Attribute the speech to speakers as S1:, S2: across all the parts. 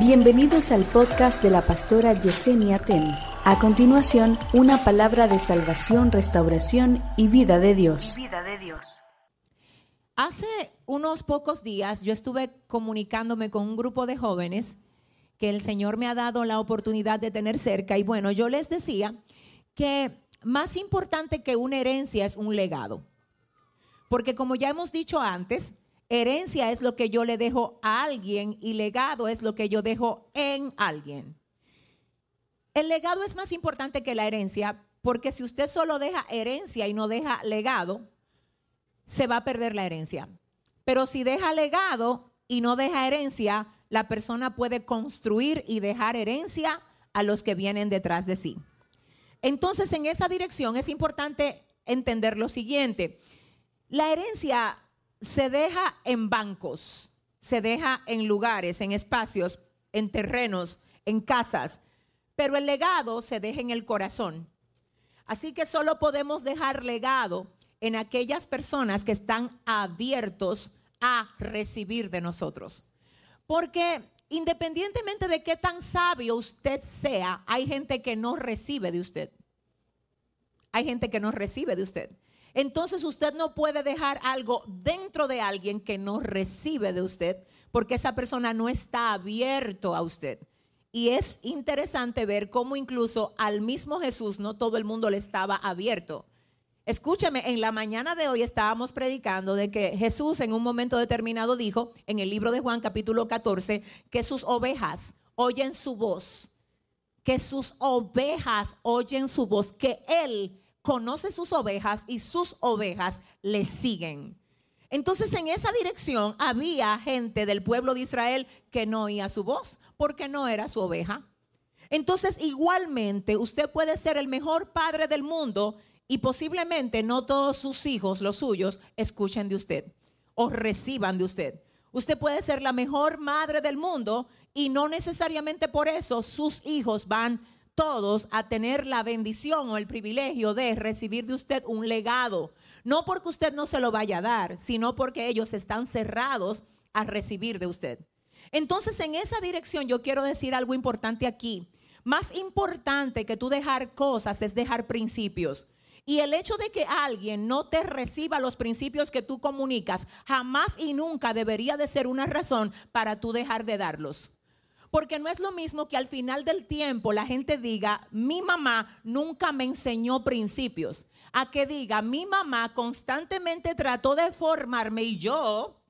S1: Bienvenidos al podcast de la pastora Yesenia Ten. A continuación, una palabra de salvación, restauración y vida de Dios.
S2: Vida de Dios.
S3: Hace unos pocos días yo estuve comunicándome con un grupo de jóvenes que el Señor me ha dado la oportunidad de tener cerca y bueno, yo les decía que más importante que una herencia es un legado. Porque como ya hemos dicho antes, Herencia es lo que yo le dejo a alguien y legado es lo que yo dejo en alguien. El legado es más importante que la herencia porque si usted solo deja herencia y no deja legado, se va a perder la herencia. Pero si deja legado y no deja herencia, la persona puede construir y dejar herencia a los que vienen detrás de sí. Entonces, en esa dirección es importante entender lo siguiente. La herencia se deja en bancos, se deja en lugares, en espacios, en terrenos, en casas, pero el legado se deja en el corazón. Así que solo podemos dejar legado en aquellas personas que están abiertos a recibir de nosotros. Porque independientemente de qué tan sabio usted sea, hay gente que no recibe de usted. Hay gente que no recibe de usted. Entonces usted no puede dejar algo dentro de alguien que no recibe de usted, porque esa persona no está abierto a usted. Y es interesante ver cómo incluso al mismo Jesús no todo el mundo le estaba abierto. Escúcheme, en la mañana de hoy estábamos predicando de que Jesús en un momento determinado dijo en el libro de Juan capítulo 14 que sus ovejas oyen su voz, que sus ovejas oyen su voz, que Él conoce sus ovejas y sus ovejas le siguen. Entonces en esa dirección había gente del pueblo de Israel que no oía su voz porque no era su oveja. Entonces igualmente usted puede ser el mejor padre del mundo y posiblemente no todos sus hijos, los suyos, escuchen de usted o reciban de usted. Usted puede ser la mejor madre del mundo y no necesariamente por eso sus hijos van todos a tener la bendición o el privilegio de recibir de usted un legado. No porque usted no se lo vaya a dar, sino porque ellos están cerrados a recibir de usted. Entonces, en esa dirección yo quiero decir algo importante aquí. Más importante que tú dejar cosas es dejar principios. Y el hecho de que alguien no te reciba los principios que tú comunicas, jamás y nunca debería de ser una razón para tú dejar de darlos. Porque no es lo mismo que al final del tiempo la gente diga, mi mamá nunca me enseñó principios, a que diga, mi mamá constantemente trató de formarme y yo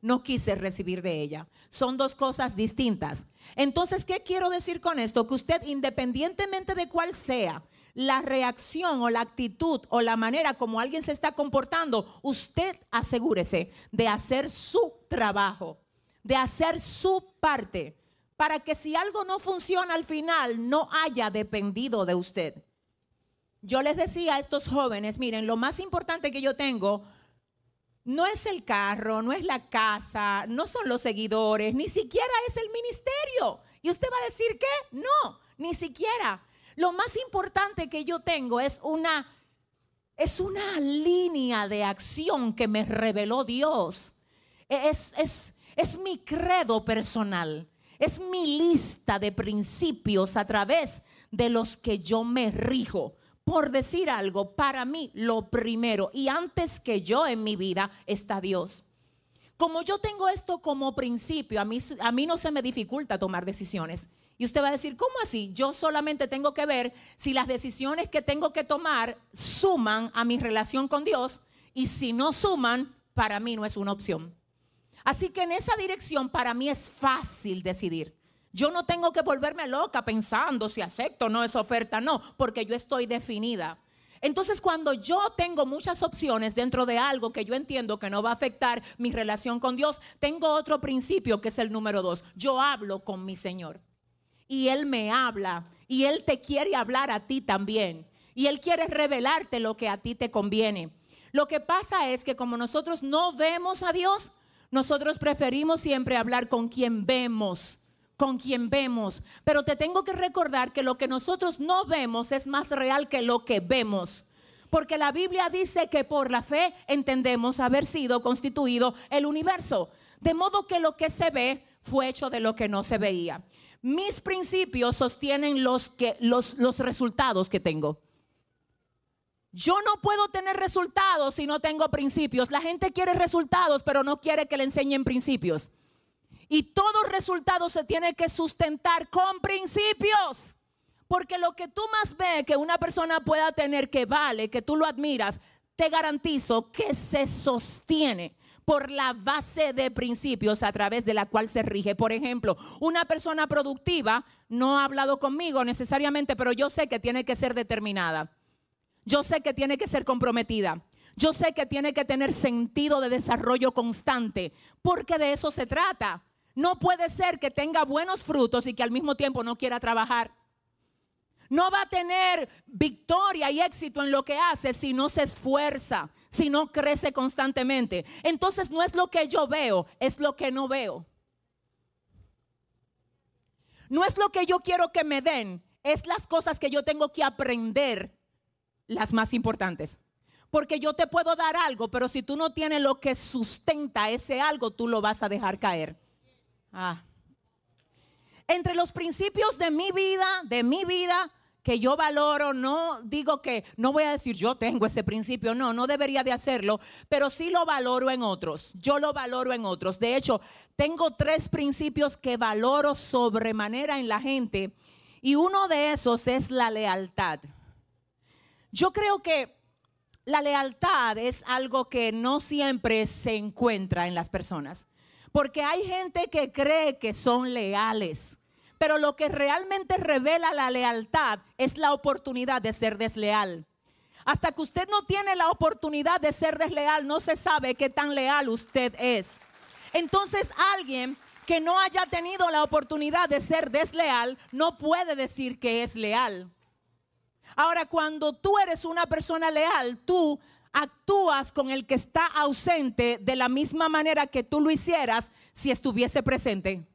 S3: no quise recibir de ella. Son dos cosas distintas. Entonces, ¿qué quiero decir con esto? Que usted, independientemente de cuál sea la reacción o la actitud o la manera como alguien se está comportando, usted asegúrese de hacer su trabajo, de hacer su parte para que si algo no funciona al final no haya dependido de usted. Yo les decía a estos jóvenes, miren, lo más importante que yo tengo no es el carro, no es la casa, no son los seguidores, ni siquiera es el ministerio. Y usted va a decir que no, ni siquiera. Lo más importante que yo tengo es una es una línea de acción que me reveló Dios. Es, es, es mi credo personal. Es mi lista de principios a través de los que yo me rijo. Por decir algo, para mí lo primero y antes que yo en mi vida está Dios. Como yo tengo esto como principio, a mí, a mí no se me dificulta tomar decisiones. Y usted va a decir, ¿cómo así? Yo solamente tengo que ver si las decisiones que tengo que tomar suman a mi relación con Dios y si no suman, para mí no es una opción. Así que en esa dirección para mí es fácil decidir. Yo no tengo que volverme loca pensando si acepto o no esa oferta, no, porque yo estoy definida. Entonces, cuando yo tengo muchas opciones dentro de algo que yo entiendo que no va a afectar mi relación con Dios, tengo otro principio que es el número dos. Yo hablo con mi Señor. Y Él me habla. Y Él te quiere hablar a ti también. Y Él quiere revelarte lo que a ti te conviene. Lo que pasa es que como nosotros no vemos a Dios, nosotros preferimos siempre hablar con quien vemos, con quien vemos. Pero te tengo que recordar que lo que nosotros no vemos es más real que lo que vemos. Porque la Biblia dice que por la fe entendemos haber sido constituido el universo. De modo que lo que se ve fue hecho de lo que no se veía. Mis principios sostienen los, que, los, los resultados que tengo. Yo no puedo tener resultados si no tengo principios. La gente quiere resultados, pero no quiere que le enseñen principios. Y todo resultado se tiene que sustentar con principios. Porque lo que tú más ves que una persona pueda tener que vale, que tú lo admiras, te garantizo que se sostiene por la base de principios a través de la cual se rige. Por ejemplo, una persona productiva no ha hablado conmigo necesariamente, pero yo sé que tiene que ser determinada. Yo sé que tiene que ser comprometida. Yo sé que tiene que tener sentido de desarrollo constante, porque de eso se trata. No puede ser que tenga buenos frutos y que al mismo tiempo no quiera trabajar. No va a tener victoria y éxito en lo que hace si no se esfuerza, si no crece constantemente. Entonces no es lo que yo veo, es lo que no veo. No es lo que yo quiero que me den, es las cosas que yo tengo que aprender, las más importantes. Porque yo te puedo dar algo, pero si tú no tienes lo que sustenta ese algo, tú lo vas a dejar caer. Ah. Entre los principios de mi vida, de mi vida, que yo valoro, no digo que, no voy a decir yo tengo ese principio, no, no debería de hacerlo, pero sí lo valoro en otros, yo lo valoro en otros. De hecho, tengo tres principios que valoro sobremanera en la gente y uno de esos es la lealtad. Yo creo que la lealtad es algo que no siempre se encuentra en las personas, porque hay gente que cree que son leales pero lo que realmente revela la lealtad es la oportunidad de ser desleal. Hasta que usted no tiene la oportunidad de ser desleal, no se sabe qué tan leal usted es. Entonces alguien que no haya tenido la oportunidad de ser desleal no puede decir que es leal. Ahora, cuando tú eres una persona leal, tú actúas con el que está ausente de la misma manera que tú lo hicieras si estuviese presente.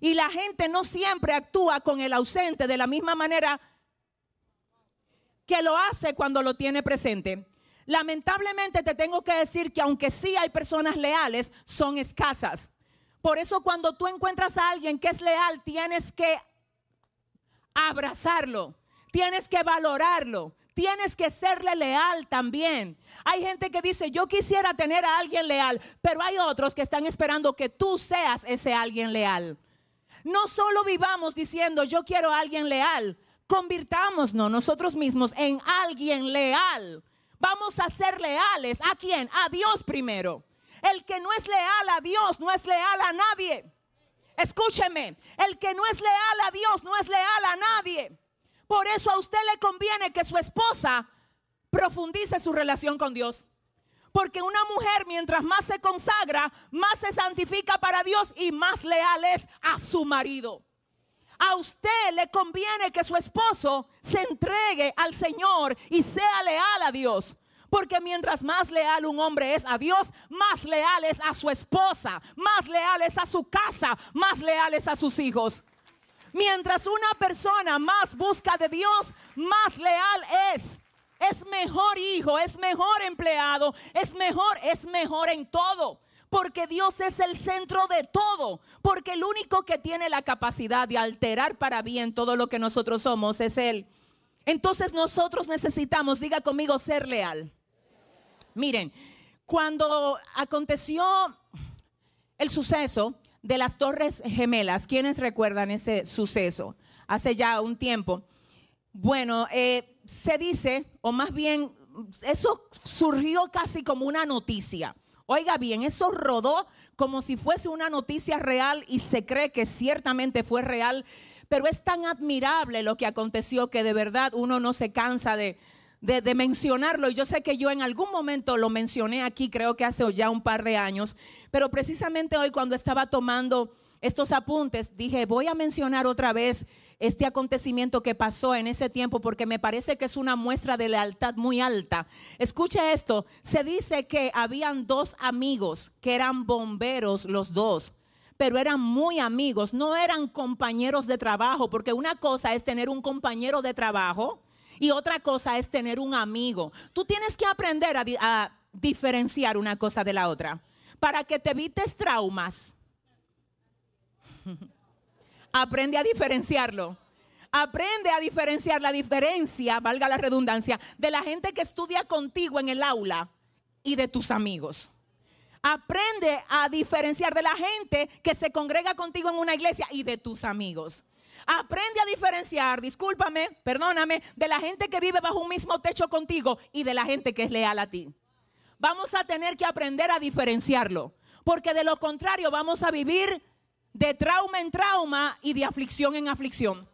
S3: Y la gente no siempre actúa con el ausente de la misma manera que lo hace cuando lo tiene presente. Lamentablemente te tengo que decir que aunque sí hay personas leales, son escasas. Por eso cuando tú encuentras a alguien que es leal, tienes que abrazarlo, tienes que valorarlo, tienes que serle leal también. Hay gente que dice, yo quisiera tener a alguien leal, pero hay otros que están esperando que tú seas ese alguien leal. No solo vivamos diciendo yo quiero a alguien leal, convirtámonos nosotros mismos en alguien leal. Vamos a ser leales. ¿A quién? A Dios primero. El que no es leal a Dios no es leal a nadie. Escúcheme, el que no es leal a Dios no es leal a nadie. Por eso a usted le conviene que su esposa profundice su relación con Dios. Porque una mujer mientras más se consagra, más se santifica para Dios y más leal es a su marido. A usted le conviene que su esposo se entregue al Señor y sea leal a Dios. Porque mientras más leal un hombre es a Dios, más leal es a su esposa, más leal es a su casa, más leal es a sus hijos. Mientras una persona más busca de Dios, más leal es es mejor hijo, es mejor empleado, es mejor, es mejor en todo. Porque Dios es el centro de todo. Porque el único que tiene la capacidad de alterar para bien todo lo que nosotros somos es Él. Entonces nosotros necesitamos, diga conmigo, ser leal. Miren, cuando aconteció el suceso de las Torres Gemelas, ¿quiénes recuerdan ese suceso? Hace ya un tiempo. Bueno, eh, se dice, o más bien, eso surgió casi como una noticia. Oiga bien, eso rodó como si fuese una noticia real y se cree que ciertamente fue real, pero es tan admirable lo que aconteció que de verdad uno no se cansa de, de, mencionarlo. Yo sé que yo en algún momento lo mencioné aquí, creo que hace ya un par de años, pero precisamente hoy cuando estaba tomando estos apuntes, dije, voy a mencionar otra vez este acontecimiento que pasó en ese tiempo porque me parece que es una muestra de lealtad muy alta. Escuche esto, se dice que habían dos amigos que eran bomberos los dos pero eran muy amigos, no eran compañeros de trabajo, porque una cosa es tener un compañero de trabajo y otra cosa es tener un amigo. Tú tienes que aprender a, a diferenciar una cosa de la otra para que te evites traumas Aprende a diferenciarlo. Aprende a diferenciar la diferencia, valga la redundancia, de la gente que estudia contigo en el aula y de tus amigos. Aprende a diferenciar de la gente que se congrega contigo en una iglesia y de tus amigos. Aprende a diferenciar, discúlpame, perdóname, de la gente que vive bajo un mismo techo contigo y de la gente que es leal a ti. Vamos a tener que aprender a diferenciarlo, porque de lo contrario vamos a vivir de trauma en trauma y de aflicción en aflicción.